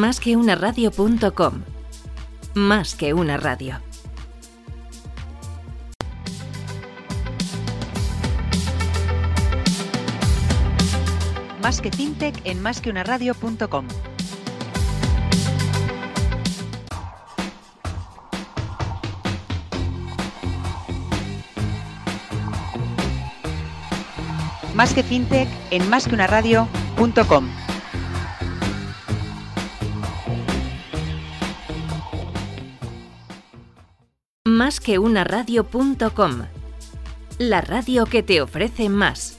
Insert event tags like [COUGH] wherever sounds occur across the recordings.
Más que una radio.com. Más que una radio. Más que fintech en másqueunaradio.com. Más que fintech en másqueunaradio.com. Que una radio.com. La radio que te ofrece más.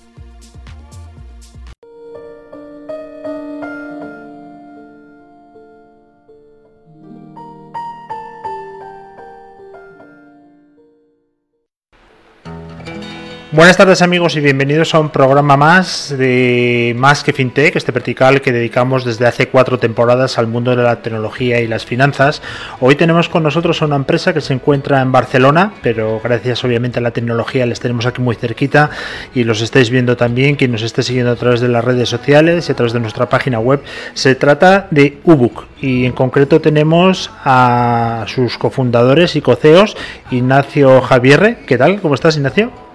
Buenas tardes amigos y bienvenidos a un programa más de Más que FinTech, este vertical que dedicamos desde hace cuatro temporadas al mundo de la tecnología y las finanzas. Hoy tenemos con nosotros a una empresa que se encuentra en Barcelona, pero gracias obviamente a la tecnología les tenemos aquí muy cerquita y los estáis viendo también, quien nos esté siguiendo a través de las redes sociales y a través de nuestra página web. Se trata de Ubuk y en concreto tenemos a sus cofundadores y coceos, Ignacio Javierre. ¿Qué tal? ¿Cómo estás Ignacio?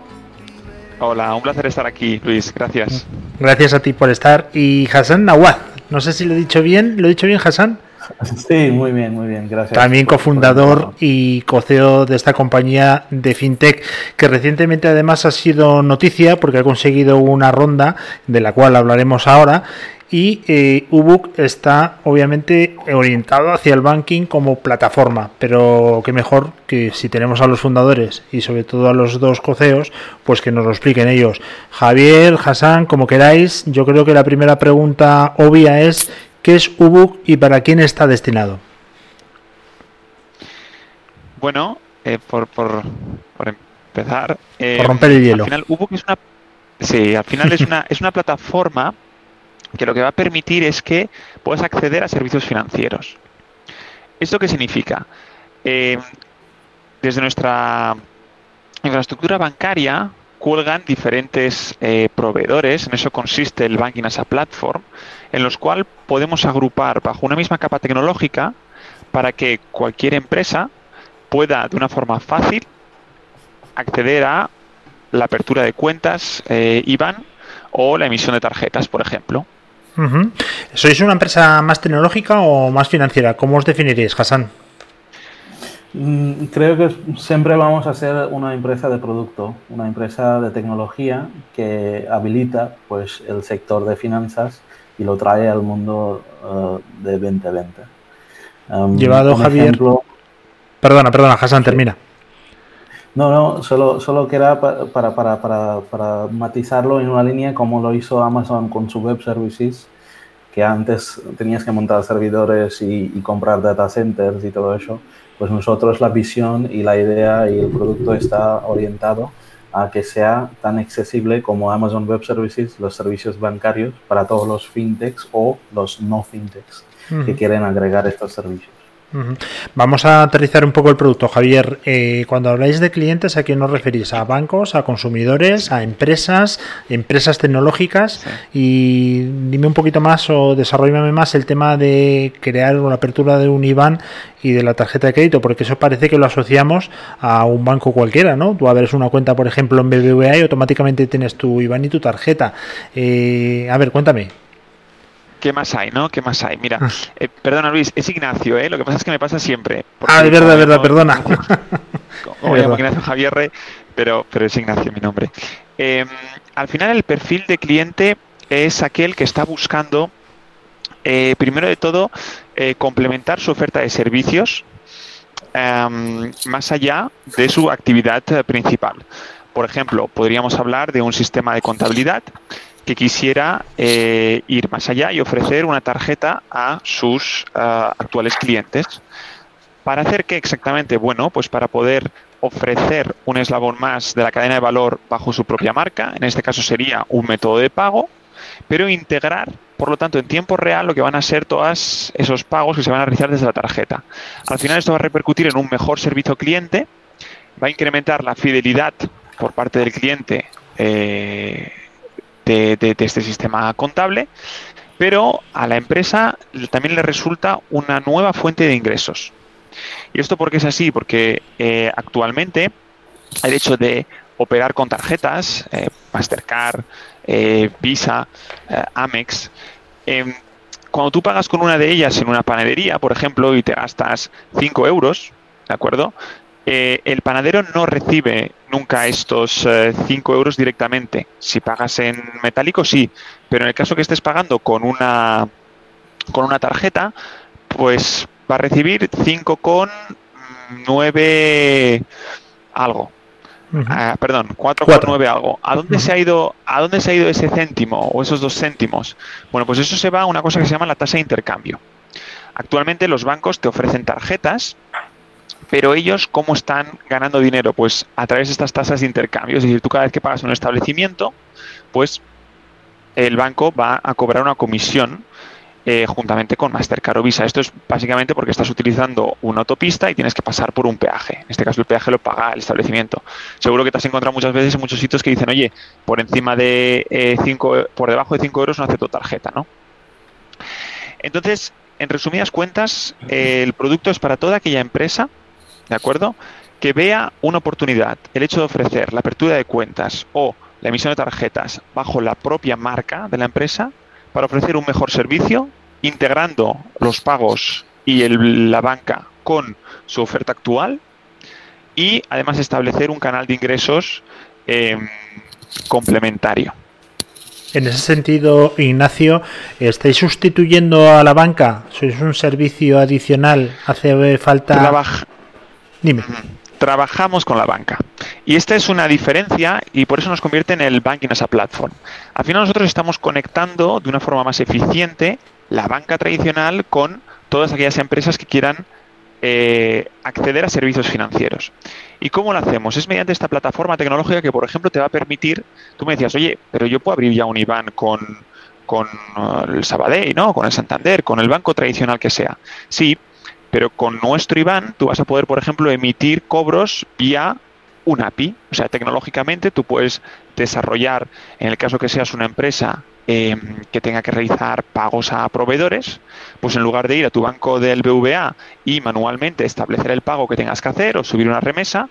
Hola, un placer estar aquí, Luis. Gracias. Gracias a ti por estar. Y Hassan Nawaz, no sé si lo he dicho bien. ¿Lo he dicho bien, Hassan? [LAUGHS] Sí, muy bien, muy bien, gracias. También cofundador y coceo de esta compañía de FinTech, que recientemente además ha sido noticia porque ha conseguido una ronda, de la cual hablaremos ahora, y eh, Ubuk está obviamente orientado hacia el banking como plataforma, pero qué mejor que si tenemos a los fundadores y sobre todo a los dos coceos, pues que nos lo expliquen ellos. Javier, Hassan, como queráis, yo creo que la primera pregunta obvia es ¿qué es Ubuk y para quién está destinado? Bueno, eh, por, por, por, empezar... Eh, por romper el hielo. Al final, Ubuk es una... Sí, al final es una, [LAUGHS] es una plataforma que lo que va a permitir es que puedas acceder a servicios financieros. ¿Esto qué significa? Eh, desde nuestra infraestructura bancaria cuelgan diferentes eh, proveedores, en eso consiste el Banking as a Platform, en los cuales podemos agrupar bajo una misma capa tecnológica para que cualquier empresa pueda de una forma fácil acceder a la apertura de cuentas eh, IBAN o la emisión de tarjetas, por ejemplo. Uh ¿Sois una empresa más tecnológica o más financiera? ¿Cómo os definiréis, Hassan? Mm, creo que siempre vamos a ser una empresa de producto, una empresa de tecnología que habilita pues, el sector de finanzas y lo trae al mundo uh, de 2020. Um, Llevado Javier. Ejemplo... Perdona, perdona, Hassan, termina. No, no, solo, solo que era para, para, para, para, matizarlo en una línea como lo hizo Amazon con su web services, que antes tenías que montar servidores y, y, comprar data centers y todo eso. Pues nosotros la visión y la idea y el producto está orientado a que sea tan accesible como Amazon Web Services, los servicios bancarios para todos los fintechs o los no fintechs uh -huh. que quieren agregar estos servicios. Vamos a aterrizar un poco el producto, Javier. Eh, cuando habláis de clientes, ¿a quién os referís? ¿A bancos, a consumidores, a empresas, empresas tecnológicas? Sí. Y dime un poquito más o desarrollame más el tema de crear una apertura de un IBAN y de la tarjeta de crédito, porque eso parece que lo asociamos a un banco cualquiera, ¿no? Tú abres una cuenta, por ejemplo, en BBVA y automáticamente tienes tu IBAN y tu tarjeta. Eh, a ver, cuéntame. ¿Qué más hay, no? ¿Qué más hay? Mira, eh, perdona Luis, es Ignacio, ¿eh? Lo que pasa es que me pasa siempre. Ah, es verdad, verdad, perdona. Como [LAUGHS] me llamo Ignacio Javier, pero, pero es Ignacio mi nombre. Eh, al final el perfil de cliente es aquel que está buscando, eh, primero de todo, eh, complementar su oferta de servicios em, más allá de su actividad principal. Por ejemplo, podríamos hablar de un sistema de contabilidad que quisiera eh, ir más allá y ofrecer una tarjeta a sus uh, actuales clientes. ¿Para hacer qué exactamente? Bueno, pues para poder ofrecer un eslabón más de la cadena de valor bajo su propia marca, en este caso sería un método de pago, pero integrar, por lo tanto, en tiempo real lo que van a ser todos esos pagos que se van a realizar desde la tarjeta. Al final esto va a repercutir en un mejor servicio cliente, va a incrementar la fidelidad por parte del cliente eh, de, este sistema contable, pero a la empresa también le resulta una nueva fuente de ingresos. ¿Y esto por qué es así? Porque eh, actualmente el hecho de operar con tarjetas, eh, Mastercard, eh, Visa, Amex, em, cuando tú pagas con una de ellas en una panadería, por ejemplo, y te gastas 5 euros, ¿de acuerdo? El panadero no recibe nunca estos 5 euros directamente. Si pagas en metálico, sí, pero en el caso que estés pagando con una, con una tarjeta, pues va a recibir 5,9 algo. Ah, perdón, 4,9 algo. ¿A dónde se ha ido a dónde se ha ido ese céntimo o esos dos céntimos? Bueno, pues eso se va a una cosa que se llama la tasa de intercambio. Actualmente los bancos te ofrecen tarjetas, pero ellos cómo están ganando dinero? Pues a través de estas tasas de intercambio, es decir, tú cada vez que pagas un establecimiento, pues el banco va a cobrar una comisión eh, juntamente con Mastercard o Visa. Esto es básicamente porque estás utilizando una autopista y tienes que pasar por un peaje. En este caso el peaje lo paga el establecimiento. Seguro que te has encontrado muchas veces en muchos sitios que dicen, oye, por encima de eh, por debajo de 5 euros no acepto tarjeta, ¿no? Entonces, en resumidas cuentas, eh, el producto es para toda aquella empresa, ¿de acuerdo? Que vea una oportunidad. El hecho de ofrecer la apertura de cuentas o la emisión de tarjetas bajo la propia marca de la empresa para ofrecer un mejor servicio, integrando los pagos y la banca con su oferta actual y además establecer un canal de ingresos em, complementario. En ese sentido, Ignacio, ¿estáis sustituyendo a la banca? ¿Sois un servicio adicional? ¿Hace falta...? Dime trabajamos con la banca. Y esta es una diferencia y por eso nos convierte en el banking as a platform. Al final nosotros estamos conectando de una forma más eficiente la banca tradicional con todas aquellas empresas que quieran eh, acceder a servicios financieros. ¿Y cómo lo hacemos? Es mediante esta plataforma tecnológica que, por ejemplo, te va a permitir, tú me decías, oye, pero yo puedo abrir ya un IBAN con, con uh, el Sabadell, ¿no? Con el Santander, con el banco tradicional que sea. Sí, pero con nuestro IBAN tú vas a poder, por ejemplo, emitir cobros vía un API. O sea, tecnológicamente tú puedes desarrollar, en el caso que seas una empresa em, que tenga que realizar pagos a proveedores, pues en lugar de ir a tu banco del BVA y manualmente establecer el pago que tengas que hacer o subir una remesa,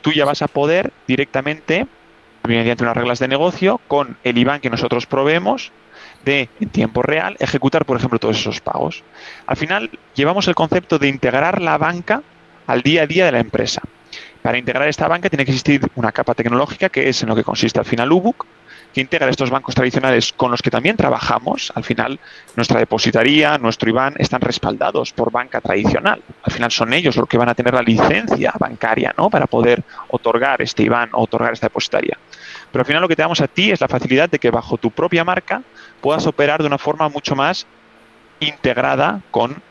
tú ya vas a poder directamente, mediante unas reglas de negocio, con el IBAN que nosotros proveemos, de en tiempo real ejecutar, por ejemplo, todos esos pagos. Al final, llevamos el concepto de integrar la banca al día a día de la empresa. Para integrar esta banca tiene que existir una capa tecnológica que es en lo que consiste al final UBUC, que integra estos bancos tradicionales con los que también trabajamos. Al final, nuestra depositaría, nuestro IBAN están respaldados por banca tradicional. Al final son ellos los que van a tener la licencia bancaria ¿no? para poder otorgar este IBAN o otorgar esta depositaria. Pero al final lo que te damos a ti es la facilidad de que bajo tu propia marca puedas operar de una forma mucho más integrada con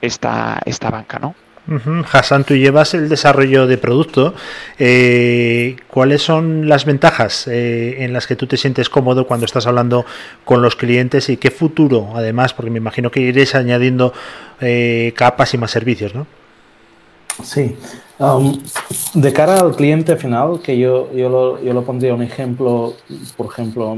esta, esta banca, ¿no? Hassan, tú llevas el desarrollo de producto. Eh, ¿Cuáles son las ventajas eh, en las que tú te sientes cómodo cuando estás hablando con los clientes y qué futuro, además, porque me imagino que iréis añadiendo eh, capas y más servicios, ¿no? Sí. Um, de cara al cliente final, que yo, yo, lo, yo lo pondría un ejemplo, por ejemplo,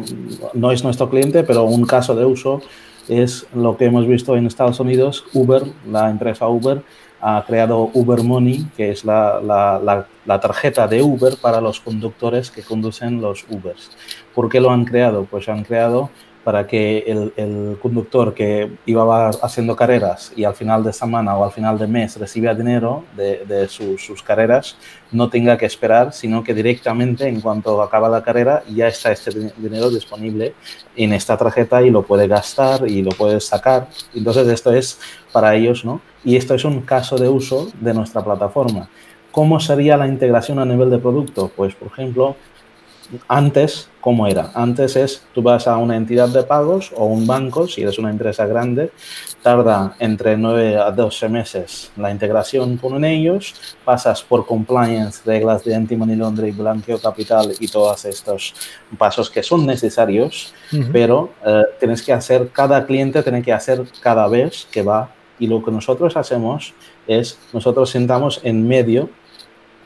no es nuestro cliente, pero un caso de uso es lo que hemos visto en Estados Unidos. Uber, la empresa Uber, ha creado Uber Money, que es la, la, la, tarjeta de Uber para los conductores que conducen los Ubers. ¿Por qué lo han creado? Pues han creado para que el, conductor que iba haciendo carreras y al final de semana o al final de mes recibía dinero de sus carreras, no tenga que esperar, sino que directamente en cuanto acaba la carrera ya está este dinero disponible en esta tarjeta y lo puede gastar y lo puede sacar. Entonces esto es para ellos, ¿no? Y esto es un caso de uso de nuestra plataforma. ¿Cómo sería la integración a nivel de producto? Pues, por ejemplo, antes, ¿cómo era? Antes es, tú vas a una entidad de pagos o un banco, si eres una empresa grande, tarda entre 9 a 12 meses la integración con ellos, pasas por compliance, reglas de anti-money laundering, blanqueo capital y todos estos pasos que son necesarios, pero eh, tienes que hacer, cada cliente tiene que hacer cada vez que va y lo que nosotros hacemos es, nosotros sentamos en medio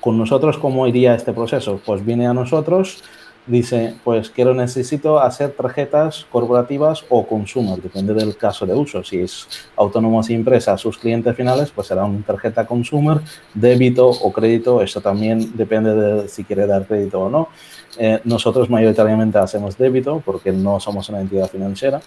con nosotros, ¿cómo iría este proceso? Pues viene a nosotros, dice, pues quiero, necesito hacer tarjetas corporativas o consumer, depende del caso de uso. Si es autónomos y empresa, sus clientes finales, pues será una tarjeta consumer, débito o crédito, eso también depende de si quiere dar crédito o no. Eh, nosotros mayoritariamente hacemos débito porque no somos una entidad financiera.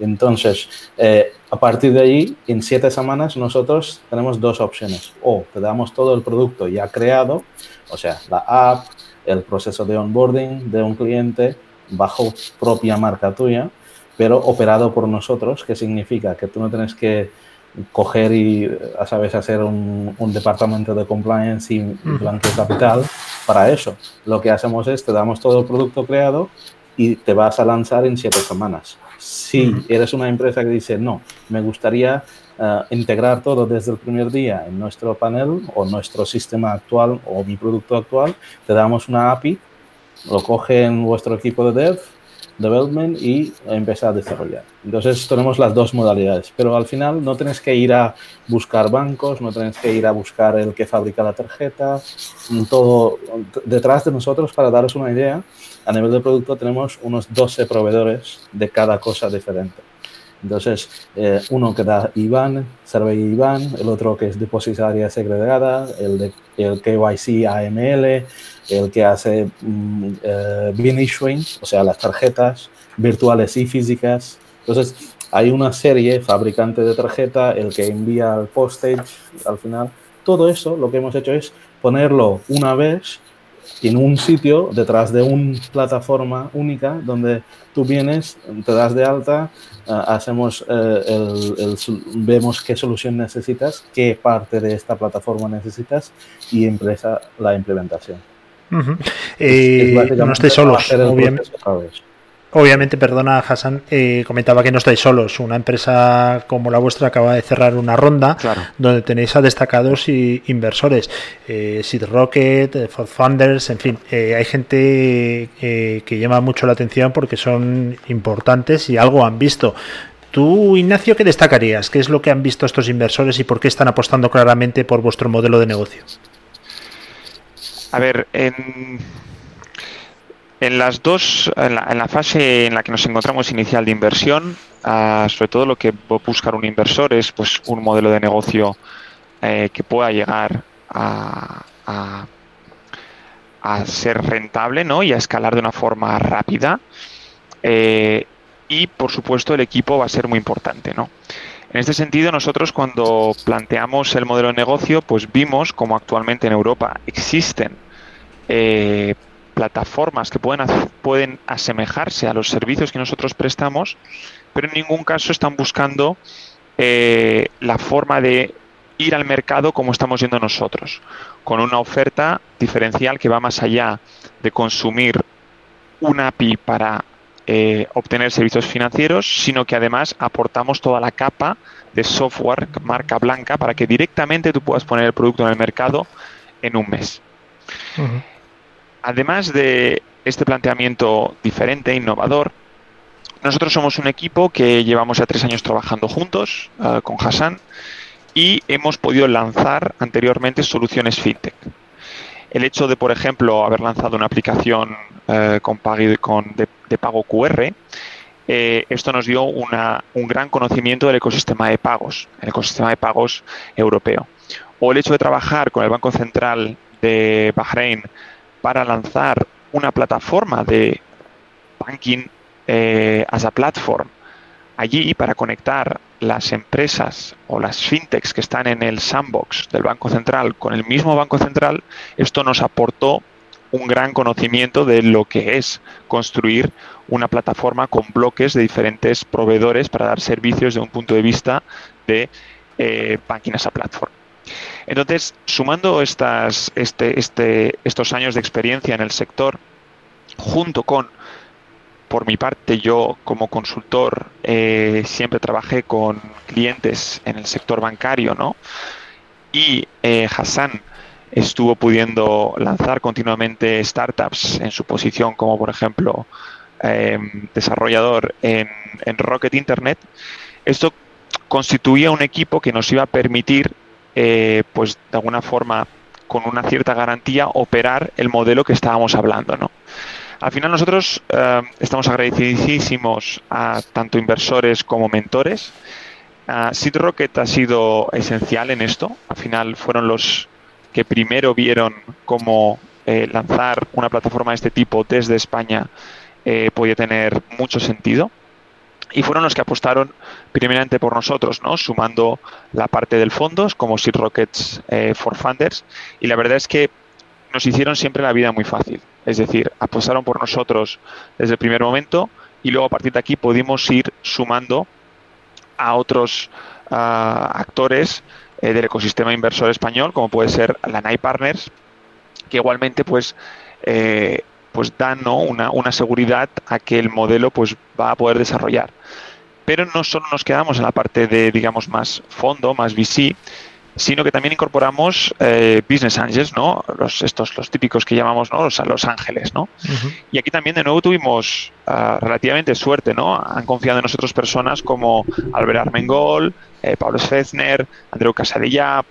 Entonces, eh, a partir de ahí, en siete semanas nosotros tenemos dos opciones. O te damos todo el producto ya creado, o sea, la app, el proceso de onboarding de un cliente bajo propia marca tuya, pero operado por nosotros, que significa que tú no tienes que coger y, a sabes, hacer un, departamento de compliance y blanqueo capital para eso. Lo que hacemos es, te damos todo el producto creado y te vas a lanzar en siete semanas. Si eres una empresa que dice, no, me gustaría eh, integrar todo desde el primer día en nuestro panel o nuestro sistema actual o mi producto actual, te damos una API, lo coge en vuestro equipo de dev, development y empezar a desarrollar. Entonces tenemos las dos modalidades, pero al final no tienes que ir a buscar bancos, no tienes que ir a buscar el que fabrica la tarjeta, todo detrás de nosotros para daros una idea. A nivel de producto tenemos unos 12 proveedores de cada cosa diferente. Entonces, eh, uno que da IBAN, Survey IBAN, el otro que es depositaria segregada, el, de, el KYC AML, el que hace mm, eh, issuing, o sea, las tarjetas virtuales y físicas. Entonces, hay una serie, fabricante de tarjeta, el que envía el postage al final. Todo eso lo que hemos hecho es ponerlo una vez en un sitio detrás de una plataforma única donde tú vienes, te das de alta, eh, hacemos eh, el, vemos qué solución necesitas, qué parte de esta plataforma necesitas y empieza la implementación. Eh, no estoy solos, obviamente. Obviamente, perdona, Hassan, eh, comentaba que no estáis solos. Una empresa como la vuestra acaba de cerrar una ronda donde tenéis a destacados y inversores. Eh, Seed Rocket, eh, Funders, en fin, eh, hay gente que llama mucho la atención porque son importantes y algo han visto. Tú, Ignacio, ¿qué destacarías? ¿Qué es lo que han visto estos inversores y por qué están apostando claramente por vuestro modelo de negocio? A ver, en en las dos, en la, fase en la que nos encontramos inicial de inversión, ah, sobre todo lo que va a buscar un inversor es pues un modelo de negocio eh, que pueda llegar a, ser rentable ¿no? y a escalar de una forma rápida. Eh, y por supuesto el equipo va a ser muy importante. ¿no? En este sentido, nosotros cuando planteamos el modelo de negocio, pues vimos como actualmente en Europa existen eh, plataformas que pueden, pueden asemejarse a los servicios que nosotros prestamos, pero en ningún caso están buscando eh, la forma de ir al mercado como estamos yendo nosotros, con una oferta diferencial que va más allá de consumir una API para eh, obtener servicios financieros, sino que además aportamos toda la capa de software marca blanca para que directamente tú puedas poner el producto en el mercado en un mes. Además de este planteamiento diferente, innovador, nosotros somos un equipo que llevamos ya tres años trabajando juntos eh, con Hassan y hemos podido lanzar anteriormente soluciones fintech. El hecho de, por ejemplo, haber lanzado una aplicación eh, con, de, pago QR, eh, esto nos dio un gran conocimiento del ecosistema de pagos, el ecosistema de pagos europeo. O el hecho de trabajar con el Banco Central de Bahrein para lanzar una plataforma de banking eh, as a platform allí para conectar las empresas o las fintechs que están en el sandbox del Banco Central con el mismo Banco Central, esto nos aportó un gran conocimiento de lo que es construir una plataforma con bloques de diferentes proveedores para dar servicios de un punto de vista de eh, banking as a platform. Entonces, sumando estas, este, este, estos años de experiencia en el sector, junto con, por mi parte, yo como consultor eh, siempre trabajé con clientes en el sector bancario, ¿no? Y eh, Hassan estuvo pudiendo lanzar continuamente startups en su posición como, por ejemplo, eh, desarrollador en Rocket Internet. Esto constituía un equipo que nos iba a permitir eh, pues de alguna forma con una cierta garantía operar el modelo que estábamos hablando, ¿no? Al final nosotros eh, estamos agradecidísimos a tanto inversores como mentores. Uh, Rocket ha sido esencial en esto. Al final fueron los que primero vieron cómo eh, lanzar una plataforma de este tipo desde España eh, podía tener mucho sentido. Y fueron los que apostaron primeramente por nosotros, ¿no? sumando la parte del fondo como Seed Rockets eh, for Funders. Y la verdad es que nos hicieron siempre la vida muy fácil. Es decir, apostaron por nosotros desde el primer momento y luego a partir de aquí pudimos ir sumando a otros uh, actores eh, del ecosistema inversor español, como puede ser la NAI Partners, que igualmente pues, eh, pues dan ¿no? una, una, seguridad a que el modelo pues, va a poder desarrollar. Pero no solo nos quedamos en la parte de, digamos, más fondo, más VC, sino que también incorporamos eh, business angels, ¿no? Los, estos, los típicos que llamamos, ¿no? Los, los ángeles, ¿no? Y aquí también de nuevo tuvimos uh, relativamente suerte, ¿no? Han confiado en nosotros personas como Albert Armengol, eh, Pablo Schwetzner, Andreu Casadilla,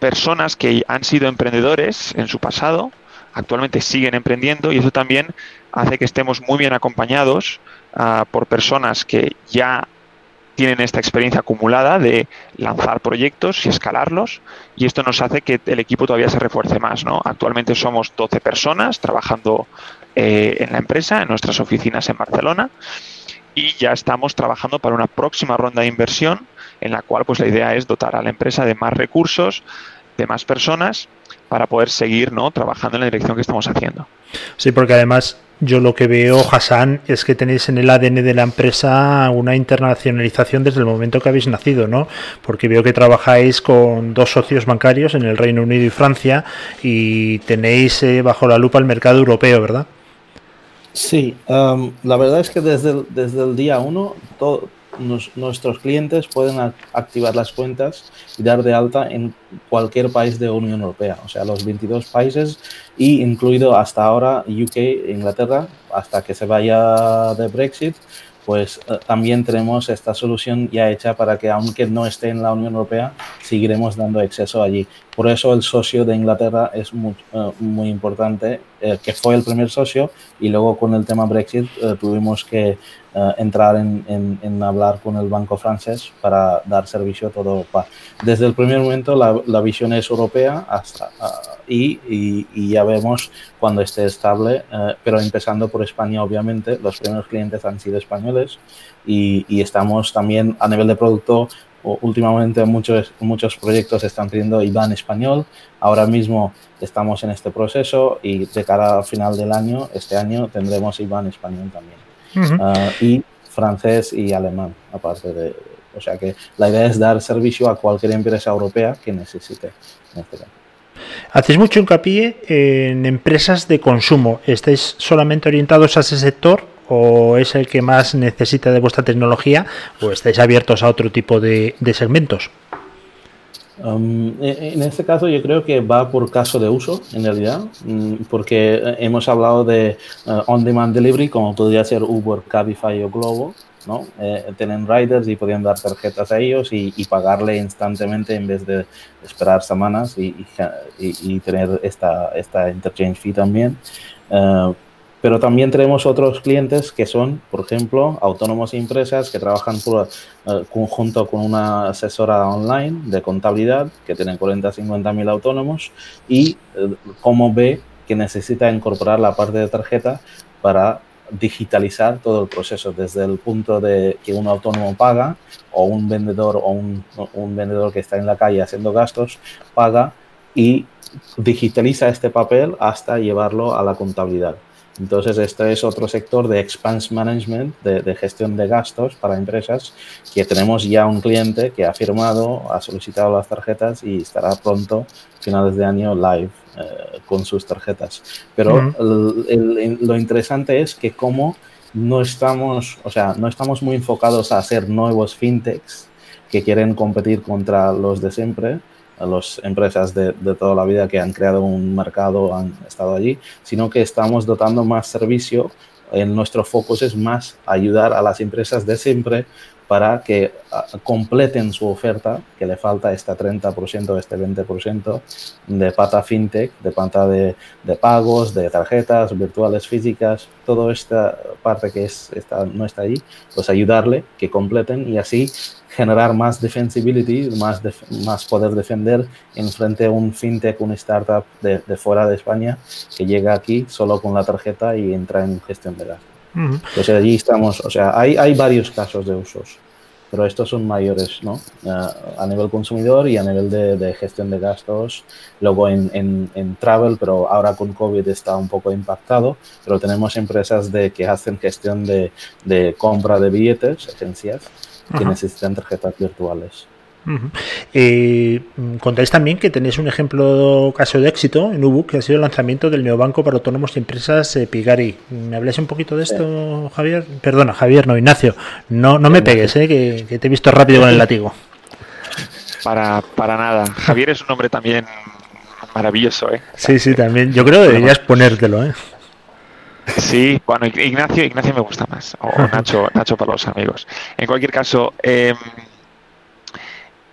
personas que han sido emprendedores en su pasado, actualmente siguen emprendiendo y eso también hace que estemos muy bien acompañados uh, por personas que ya tienen esta experiencia acumulada de lanzar proyectos y escalarlos y esto nos hace que el equipo todavía se refuerce más. ¿no? Actualmente somos 12 personas trabajando eh, en la empresa, en nuestras oficinas en Barcelona y ya estamos trabajando para una próxima ronda de inversión en la cual pues la idea es dotar a la empresa de más recursos, de más personas para poder seguir ¿no? trabajando en la dirección que estamos haciendo. Sí, porque además yo lo que veo, Hassan, es que tenéis en el ADN de la empresa una internacionalización desde el momento que habéis nacido, ¿no? Porque veo que trabajáis con dos socios bancarios en el Reino Unido y Francia y tenéis eh, bajo la lupa el mercado europeo, ¿verdad? Sí, um, la verdad es que desde el, desde el día uno todo, nuestros clientes pueden activar las cuentas y dar de alta en cualquier país de Unión Europea, o sea, los 22 países y incluido hasta ahora UK, Inglaterra, hasta que se vaya de Brexit, pues eh, también tenemos esta solución ya hecha para que aunque no esté en la Unión Europea, seguiremos dando acceso allí. Por eso el socio de Inglaterra es muy, uh, muy importante, eh, que fue el primer socio y luego con el tema Brexit eh, tuvimos que uh, entrar en, en, en, hablar con el banco francés para dar servicio a toda Europa. Desde el primer momento la, la visión es europea hasta, uh, y, y, y, ya vemos cuando esté estable, pero empezando por España obviamente, los primeros clientes han sido españoles y, y estamos también a nivel de producto últimamente muchos, muchos proyectos están pidiendo IBAN español. Ahora mismo estamos en este proceso y de cara al final del año, este año, tendremos IBAN español también. Uh -huh. uh, y francés y alemán, aparte de... O sea que la idea es dar servicio a cualquier empresa europea que necesite. En este caso. Hacéis mucho hincapié en empresas de consumo. ¿Estáis solamente orientados a ese sector o es el que más necesita de vuestra tecnología o estáis abiertos a otro tipo de, de segmentos? Um, en este caso yo creo que va por caso de uso, en realidad, porque hemos hablado de uh, on-demand delivery, como podría ser Uber, Cabify o Globo, ¿no? Eh, tienen riders y podían dar tarjetas a ellos y, y, pagarle instantáneamente en vez de esperar semanas y, y, y tener esta, esta interchange fee también. Uh, pero también tenemos otros clientes que son, por ejemplo, autónomos e empresas que trabajan por, uh, conjunto con una asesora online de contabilidad que tienen 40 50 mil autónomos y uh, como ve que necesita incorporar la parte de tarjeta para digitalizar todo el proceso desde el punto de que un autónomo paga o un vendedor o un, un vendedor que está en la calle haciendo gastos paga y digitaliza este papel hasta llevarlo a la contabilidad. Entonces, este es otro sector de expense management, de, de, gestión de gastos para empresas, que tenemos ya un cliente que ha firmado, ha solicitado las tarjetas y estará pronto, finales de año, live eh, con sus tarjetas. Pero uh -huh. el, el, lo interesante es que como no estamos, o sea, no estamos muy enfocados a hacer nuevos fintechs que quieren competir contra los de siempre, a las empresas de, de, toda la vida que han creado un mercado, han estado allí, sino que estamos dotando más servicio. En nuestro foco es más ayudar a las empresas de siempre para que ah, completen su oferta, que le falta este 30%, este 20% de pata fintech, de pata de, pagos, de tarjetas virtuales físicas, toda esta parte que es, no está ahí, pues ayudarle que completen y así generar más defensibility, más, más poder defender en frente a un fintech, un startup de, de, fuera de España que llega aquí solo con la tarjeta y entra en gestión de gastos. Pues allí estamos, o sea, hay, hay varios casos de usos, pero estos son mayores, ¿no? a nivel consumidor y a nivel de, gestión de gastos. Luego en, en, travel, pero ahora con COVID está un poco impactado, pero tenemos empresas de, que hacen gestión de, de compra de billetes, agencias, que necesitan tarjetas virtuales. Eh, contáis también que tenéis un ejemplo caso de éxito en Ubuk, que ha sido el lanzamiento del neobanco para autónomos y empresas eh, Pigari. ¿Me habláis un poquito de esto, Javier? Perdona, Javier, no, Ignacio. No, no me pegues, eh, que, te he visto rápido con el látigo. Para, para nada. Javier es un hombre también maravilloso. ¿eh? Sí, sí, también. Yo creo que deberías ponértelo. ¿eh? Sí, bueno, Ignacio, Ignacio me gusta más. O [LAUGHS] Nacho, Nacho para los amigos. En cualquier caso, eh,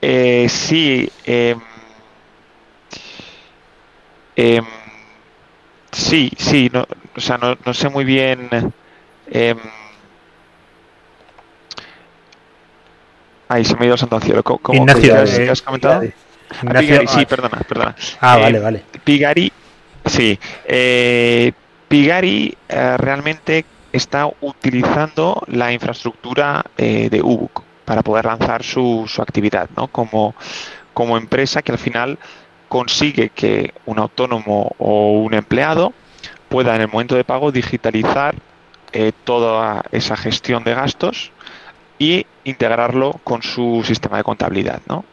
eh, sí. Em, sí, sí. No, o sea, no, no sé muy bien. Eh, Ay, se me ha ido santo cielo. ¿Cómo, Ignacio, has, comentado? Ah, Pigari, sí, perdona, perdona. Ah, vale, vale. Pigari, sí. Pigari realmente está utilizando la infraestructura de Ubuk para poder lanzar su, su actividad, ¿no? Como, como empresa que al final consigue que un autónomo o un empleado pueda en el momento de pago digitalizar eh, toda esa gestión de gastos y integrarlo con su sistema de contabilidad. ¿no?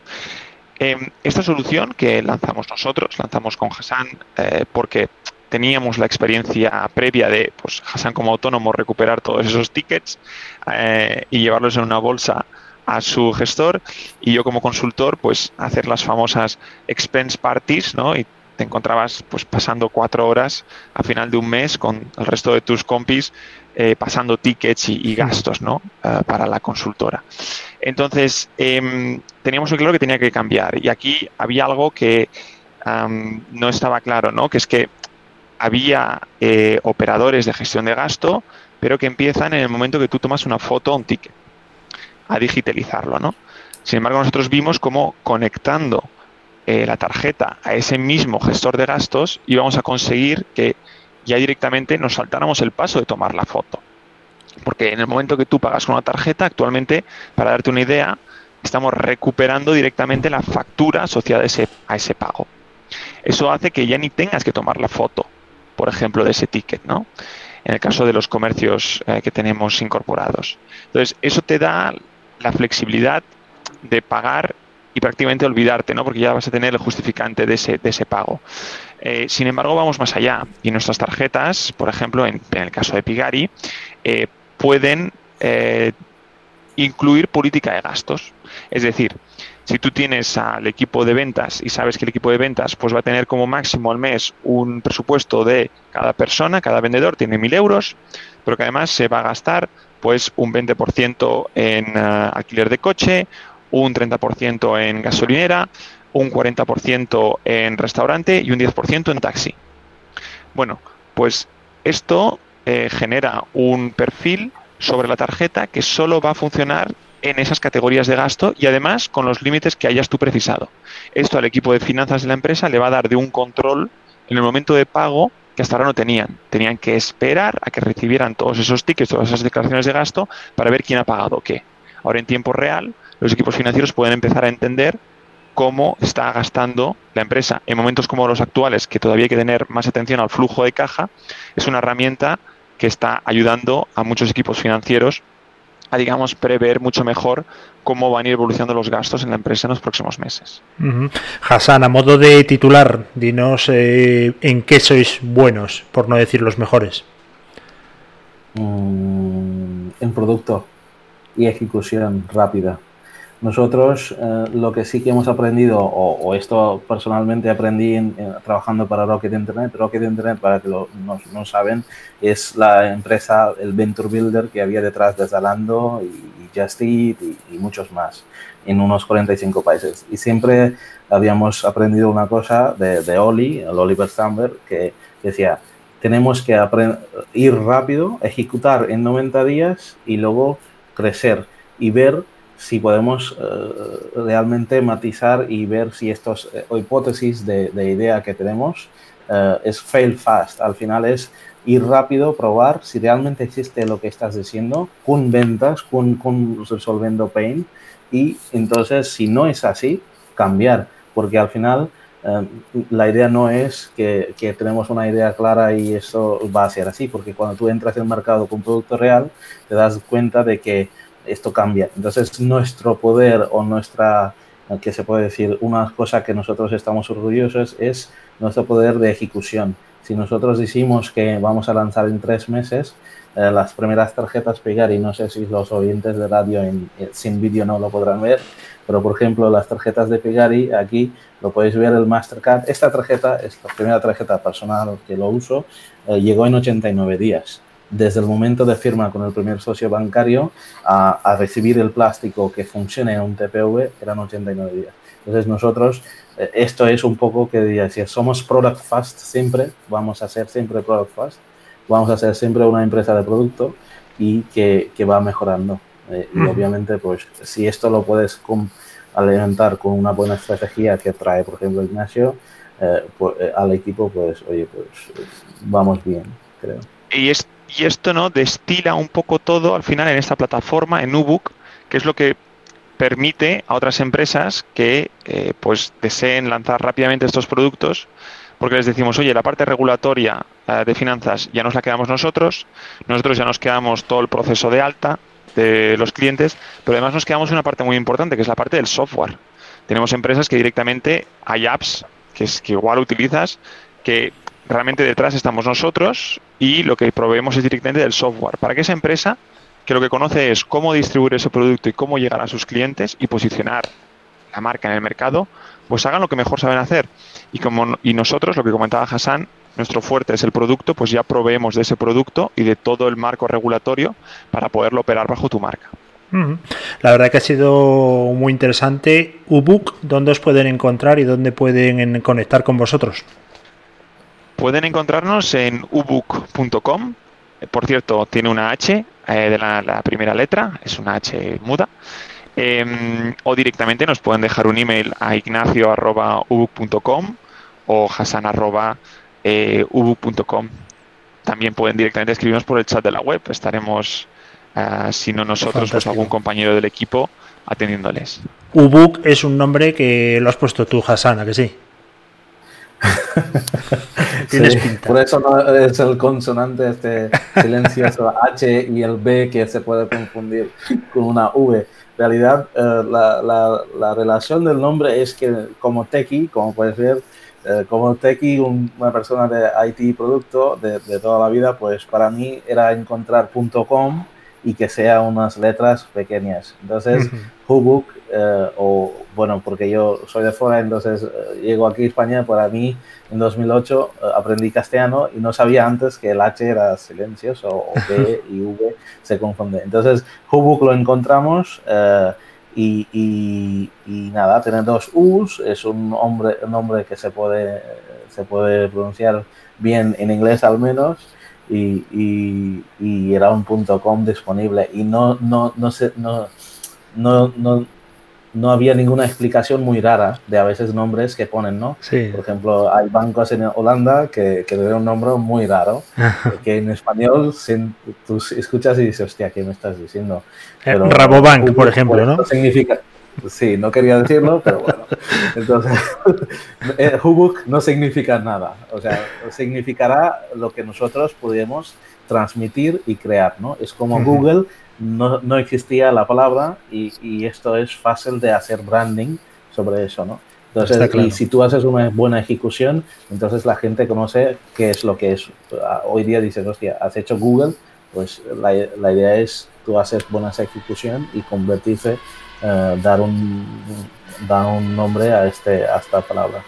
Em, esta solución que lanzamos nosotros, lanzamos con Hassan, eh, porque teníamos la experiencia previa de pues, Hassan como autónomo recuperar todos esos tickets eh, y llevarlos en una bolsa a su gestor y yo como consultor pues hacer las famosas expense parties ¿no? y te encontrabas pues pasando cuatro horas a final de un mes con el resto de tus compis eh, pasando tickets y, gastos ¿no? Eh, para la consultora. Entonces em, teníamos muy claro que tenía que cambiar y aquí había algo que no estaba claro, ¿no? que es que había eh, operadores de gestión de gasto pero que empiezan en el momento que tú tomas una foto o un ticket a digitalizarlo, ¿no? Sin embargo, nosotros vimos cómo conectando eh, la tarjeta a ese mismo gestor de gastos íbamos a conseguir que ya directamente nos saltáramos el paso de tomar la foto. Porque en el momento que tú pagas con una tarjeta, actualmente, para darte una idea, estamos recuperando directamente la factura asociada a a ese pago. Eso hace que ya ni tengas que tomar la foto, por ejemplo, de ese ticket, ¿no? En el caso de los comercios eh, que tenemos incorporados. Entonces, eso te da la flexibilidad de pagar y prácticamente olvidarte, ¿no? Porque ya vas a tener el justificante de ese, de ese pago. Eh, sin embargo, vamos más allá y nuestras tarjetas, por ejemplo, en, el caso de Pigari, eh, pueden incluir política de gastos. Es decir, si tú tienes al equipo de ventas y sabes que el equipo de ventas pues va a tener como máximo al mes un presupuesto de cada persona, cada vendedor tiene mil euros, pero que además se va a gastar pues un 20% en eh, alquiler de coche, un 30% en gasolinera, un 40% en restaurante y un 10% en taxi. Bueno, pues esto eh, genera un perfil sobre la tarjeta que solo va a funcionar en esas categorías de gasto y además con los límites que hayas tú precisado. Esto al equipo de finanzas de la empresa le va a dar de un control en el momento de pago que hasta ahora no tenían. Tenían que esperar a que recibieran todos esos tickets, todas esas declaraciones de gasto para ver quién ha pagado qué. Ahora en tiempo real, los equipos financieros pueden empezar a entender cómo está gastando la empresa. En momentos como los actuales, que todavía hay que tener más atención al flujo de caja, es una herramienta que está ayudando a muchos equipos financieros a, digamos, prever mucho mejor cómo van a ir evolucionando los gastos en la empresa en los próximos meses. Hassan, a modo de titular, dinos eh, en qué sois buenos, por no decir los mejores. Mm, en producto y ejecución rápida. Nosotros eh, lo que sí que hemos aprendido, o, esto personalmente aprendí trabajando para Rocket Internet, Rocket Internet, para que lo, no, saben, es la empresa, el Venture Builder que había detrás de Zalando y, Just Eat y, muchos más en unos 45 países. Y siempre habíamos aprendido una cosa de, de Oli, el Oliver Stamberg, que decía, tenemos que ir rápido, ejecutar en 90 días y luego crecer y ver si podemos eh, realmente matizar y ver si estas eh, hipótesis de, idea que tenemos eh, es fail fast. Al final es ir rápido, probar si realmente existe lo que estás diciendo con ventas, con, con resolviendo pain. Y entonces si no es así, cambiar, porque al final la idea no es que, que, tenemos una idea clara y eso va a ser así, porque cuando tú entras en el mercado con producto real, te das cuenta de que esto cambia. Entonces, nuestro poder o nuestra, que se puede decir, una cosa que nosotros estamos orgullosos es nuestro poder de ejecución. Si nosotros decimos que vamos a lanzar en tres meses, eh, las primeras tarjetas pegar, y no sé si los oyentes de radio en, sin vídeo no lo podrán ver, pero por ejemplo las tarjetas de Pegari, aquí lo podéis ver el Mastercard. Esta tarjeta, esta primera tarjeta personal que lo uso, eh, llegó en 89 días desde el momento de firma con el primer socio bancario a, recibir el plástico que funcione en un TPV eran 89 días. Entonces nosotros, eh, esto es un poco que si somos product fast siempre, vamos a ser siempre product fast, vamos a ser siempre una empresa de producto y que, que va mejorando. Eh, y obviamente, pues si esto lo puedes alimentar con una buena estrategia que trae, por ejemplo, Ignacio, eh, pues, al equipo, pues oye, pues vamos bien, creo. Y es y esto no destila un poco todo al final en esta plataforma, en Ubook, que es lo que permite a otras empresas que eh, pues deseen lanzar rápidamente estos productos porque les decimos, oye, la parte regulatoria eh, de finanzas ya nos la quedamos nosotros, nosotros ya nos quedamos todo el proceso de alta de los clientes, pero además nos quedamos una parte muy importante, que es la parte del software. Tenemos empresas que directamente hay apps que, es, que igual utilizas que realmente detrás estamos nosotros y lo que proveemos es directamente del software. Para que esa empresa, que lo que conoce es cómo distribuir ese producto y cómo llegar a sus clientes y posicionar la marca en el mercado, pues hagan lo que mejor saben hacer. Y como y nosotros, lo que comentaba Hassan, nuestro fuerte es el producto, pues ya proveemos de ese producto y de todo el marco regulatorio para poderlo operar bajo tu marca. La verdad que ha sido muy interesante. Ubook, ¿dónde os pueden encontrar y dónde pueden conectar con vosotros? Pueden encontrarnos en ubook.com. Eh, por cierto, tiene una H eh, de la, primera letra, es una H muda. Em, o directamente nos pueden dejar un email a ignacio.ubook.com o hasan.ubook.com. Eh, También pueden directamente escribirnos por el chat de la web. Estaremos, si no nosotros, pues algún compañero del equipo atendiéndoles. Ubook es un nombre que lo has puesto tú, Hassan, que sí? [LAUGHS] Por eso no es el consonante este silencioso [LAUGHS] H y el B que se puede confundir con una V. En realidad, eh, la, la, la, relación del nombre es que como tequi, como puedes ver, eh, como tequi, una persona de IT producto de, de, toda la vida, pues para mí era encontrar .com y que sea unas letras pequeñas. Entonces, Hubook, eh, o bueno, porque yo soy de fuera, entonces eh, llego aquí a España, para mí en 2008 eh, aprendí castellano y no sabía antes que el H era silencioso o B [LAUGHS] y V se confunde. Entonces, Hubook lo encontramos y, y, nada, tiene dos U's, es un, hombre, un nombre que se puede, se puede pronunciar bien en inglés al menos y, y, era un punto .com disponible y no, no, no, sé, no, no, no, no había ninguna explicación muy rara de a veces nombres que ponen, ¿no? Sí. Por ejemplo, hay bancos en Holanda que, que le dan un nombre muy raro, que en español tú escuchas y dices, hostia, ¿qué me estás diciendo? Eh, Pero, Rabobank, por ejemplo, ¿no? Significa, Sí, no quería decirlo, pero bueno. Entonces, [LAUGHS] eh, Hubuk no significa nada. O sea, significará lo que nosotros podemos transmitir y crear, ¿no? Es como Google, no, no, existía la palabra y, y, esto es fácil de hacer branding sobre eso, ¿no? Entonces, y si tú haces una buena ejecución, entonces la gente conoce qué es lo que es. Hoy día dices, hostia, has hecho Google, pues la, la idea es tú haces buena ejecución y convertirse dar un dar un nombre a este a esta palabra.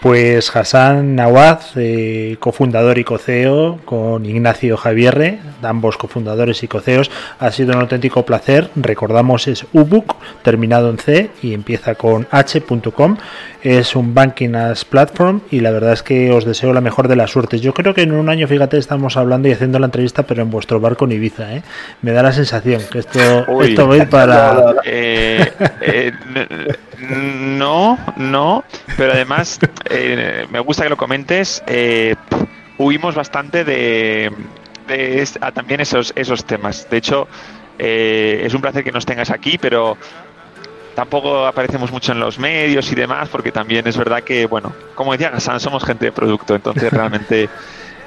Pues Hassan Nawaz, eh, cofundador y coceo, con Ignacio Javierre, ambos cofundadores y coceos, ha sido un auténtico placer. Recordamos es Ubuk, terminado en C y empieza con h.com. Es un banking as platform y la verdad es que os deseo la mejor de las suertes. Yo creo que en un año, fíjate, estamos hablando y haciendo la entrevista, pero en vuestro barco en Ibiza. ¿eh? Me da la sensación que esto, esto va a ir para... Eh, eh, no, no, pero además eh, me gusta que lo comentes. Eh, huimos bastante de, también esos, esos temas. De hecho, eh, es un placer que nos tengas aquí, pero tampoco aparecemos mucho en los medios y demás, porque también es verdad que, bueno, como decía Gassan, somos gente de producto, entonces realmente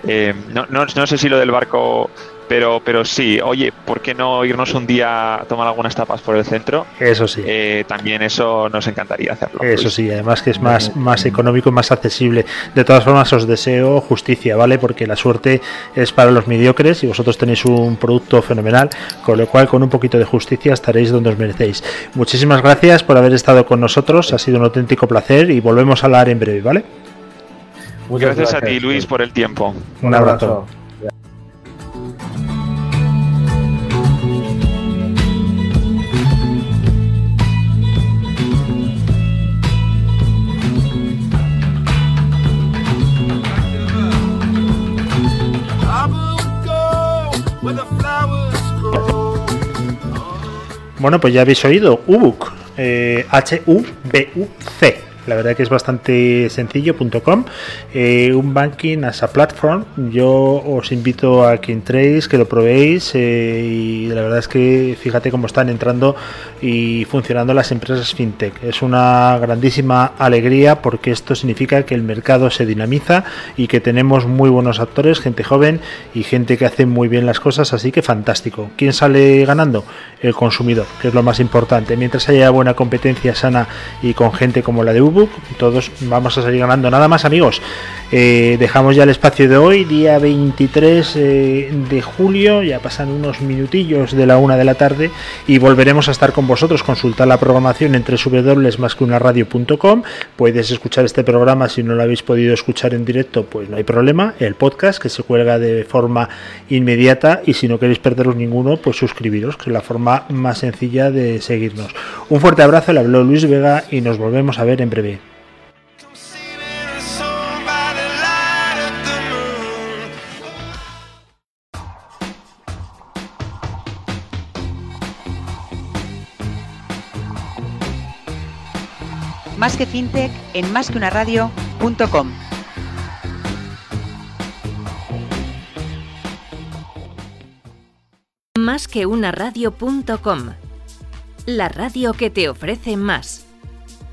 [LAUGHS] no, no, no sé si lo del barco pero, pero sí, oye, ¿por qué no irnos un día a tomar algunas tapas por el centro? Eso sí. Eh, también eso nos encantaría hacerlo. Eso sí, además que es más, más económico y más accesible. De todas formas, os deseo justicia, ¿vale? Porque la suerte es para los mediocres y vosotros tenéis un producto fenomenal, con lo cual con un poquito de justicia estaréis donde os merecéis. Muchísimas gracias por haber estado con nosotros, ha sido un auténtico placer y volvemos a hablar en breve, ¿vale? Muchas gracias, a ti, Luis, por el tiempo. Un abrazo. Bueno, pues ya habéis oído, Ubuk, eh, H-U-B-U-C. La verdad que es bastante sencillo.com. Eh, un banking as a platform. Yo os invito a que entréis, que lo probéis. Eh, y la verdad es que fíjate cómo están entrando y funcionando las empresas fintech. Es una grandísima alegría porque esto significa que el mercado se dinamiza y que tenemos muy buenos actores, gente joven y gente que hace muy bien las cosas. Así que fantástico. ¿Quién sale ganando? El consumidor, que es lo más importante. Mientras haya buena competencia sana y con gente como la de Todos vamos a salir ganando. Nada más amigos, eh, dejamos ya el espacio de hoy, día 23 eh, de julio, ya pasan unos minutillos de la una de la tarde y volveremos a estar con vosotros, consultar la programación entre www.masqueunaradio.com, puedes escuchar este programa si no lo habéis podido escuchar en directo, pues no hay problema, el podcast que se cuelga de forma inmediata y si no queréis perderos ninguno, pues suscribiros, que es la forma más sencilla de seguirnos. Un fuerte abrazo, le habló Luis Vega y nos volvemos a ver en breve. Más que fintech en másqueunaradio.com. Más que una radio.com. La radio que te ofrece más.